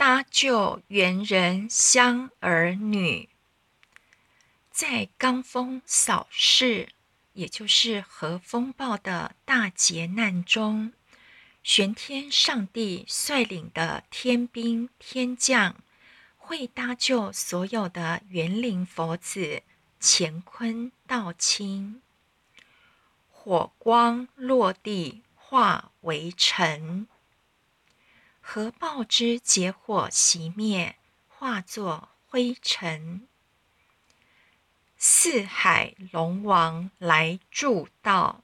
搭救猿人乡儿女，在罡风扫视，也就是核风暴的大劫难中，玄天上帝率领的天兵天将，会搭救所有的园林佛子，乾坤道清，火光落地化为尘。核爆之结火熄灭，化作灰尘。四海龙王来助道，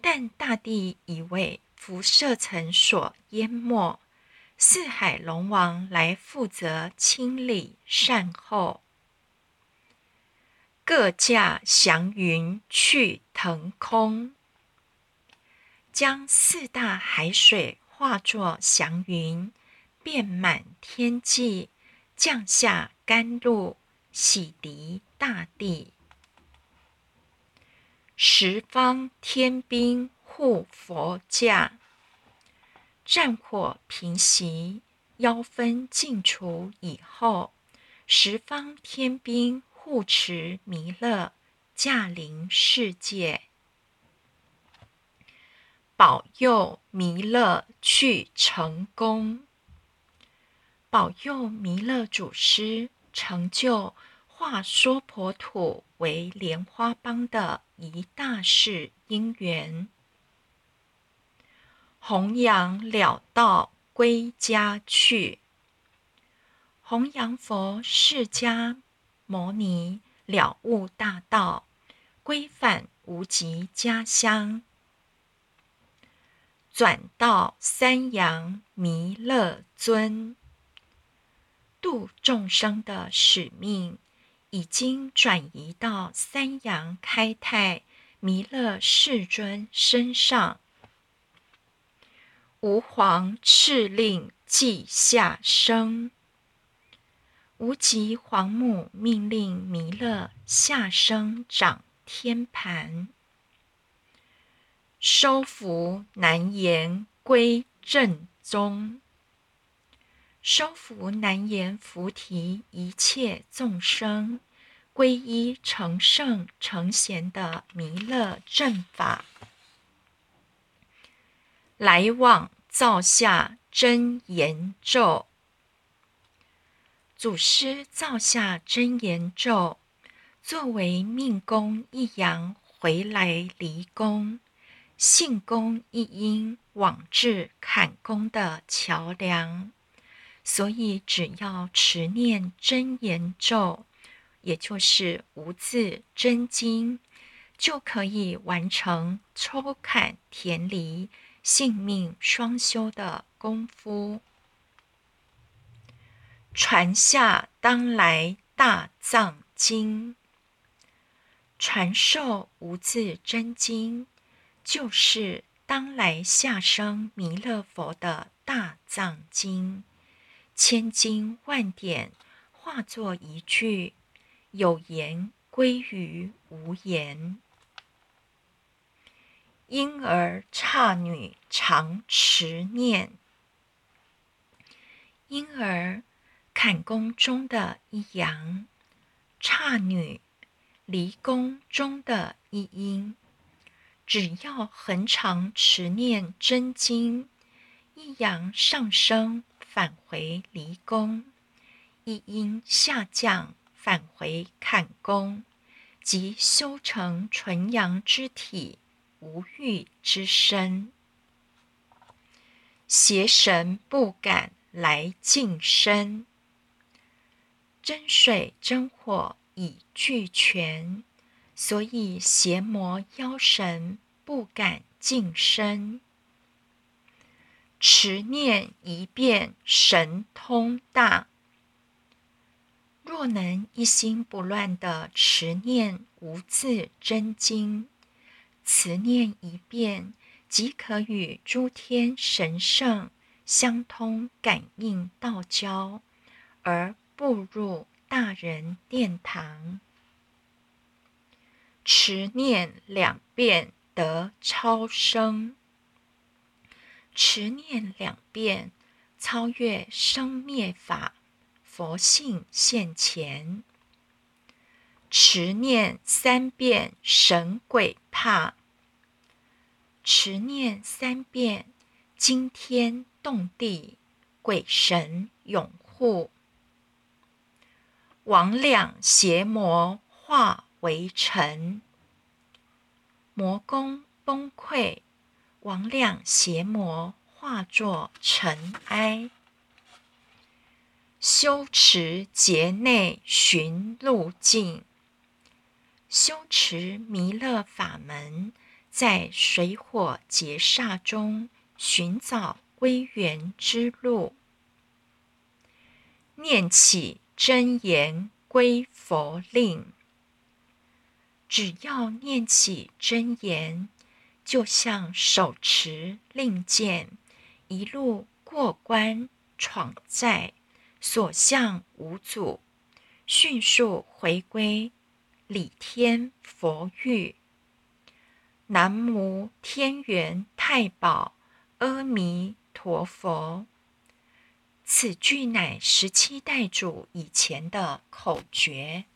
但大地已为辐射层所淹没。四海龙王来负责清理善后，各驾祥云去腾空，将四大海水。化作祥云，遍满天际，降下甘露，洗涤大地。十方天兵护佛驾，战火平息，妖氛尽除以后，十方天兵护持弥勒驾临世界。保佑弥勒去成功，保佑弥勒祖师成就化娑婆土为莲花邦的一大事因缘，弘扬了道归家去，弘扬佛释迦牟尼了悟大道，归返无极家乡。转到三阳弥勒尊，度众生的使命已经转移到三阳开泰弥勒世尊身上。吾皇敕令即下生，无极皇母命令弥勒下生掌天盘。收服难言归正宗，收服难言菩提一切众生，皈依成圣成贤的弥勒正法，来往造下真言咒，祖师造下真言咒，作为命宫一阳回来离宫。性功一因往至坎宫的桥梁，所以只要持念真言咒，也就是无字真经，就可以完成抽坎填离、性命双修的功夫。传下当来大藏经，传授无字真经。就是当来下生弥勒佛的大藏经，千经万典化作一句，有言归于无言。婴儿刹女常持念，婴儿坎宫中的一阳，刹女离宫中的一阴。只要恒常持念真经，一阳上升返回离宫，一阴下降返回坎宫，即修成纯阳之体，无欲之身，邪神不敢来近身，真水真火已俱全。所以邪魔妖神不敢近身，持念一遍神通大。若能一心不乱的持念无字真经，持念一遍即可与诸天神圣相通感应道交，而步入大人殿堂。持念两遍得超生，持念两遍超越生灭法，佛性现前。持念三遍，神鬼怕；持念三遍，惊天动地，鬼神拥护。魍魉邪魔化为尘，魔宫崩溃，魍魉邪魔化作尘埃。修持劫内寻路径。修持弥勒法门，在水火劫煞中寻找归元之路。念起真言归佛令，只要念起真言，就像手持令箭，一路过关闯寨，所向无阻，迅速回归。李天佛玉，南无天元太保阿弥陀佛。此句乃十七代主以前的口诀。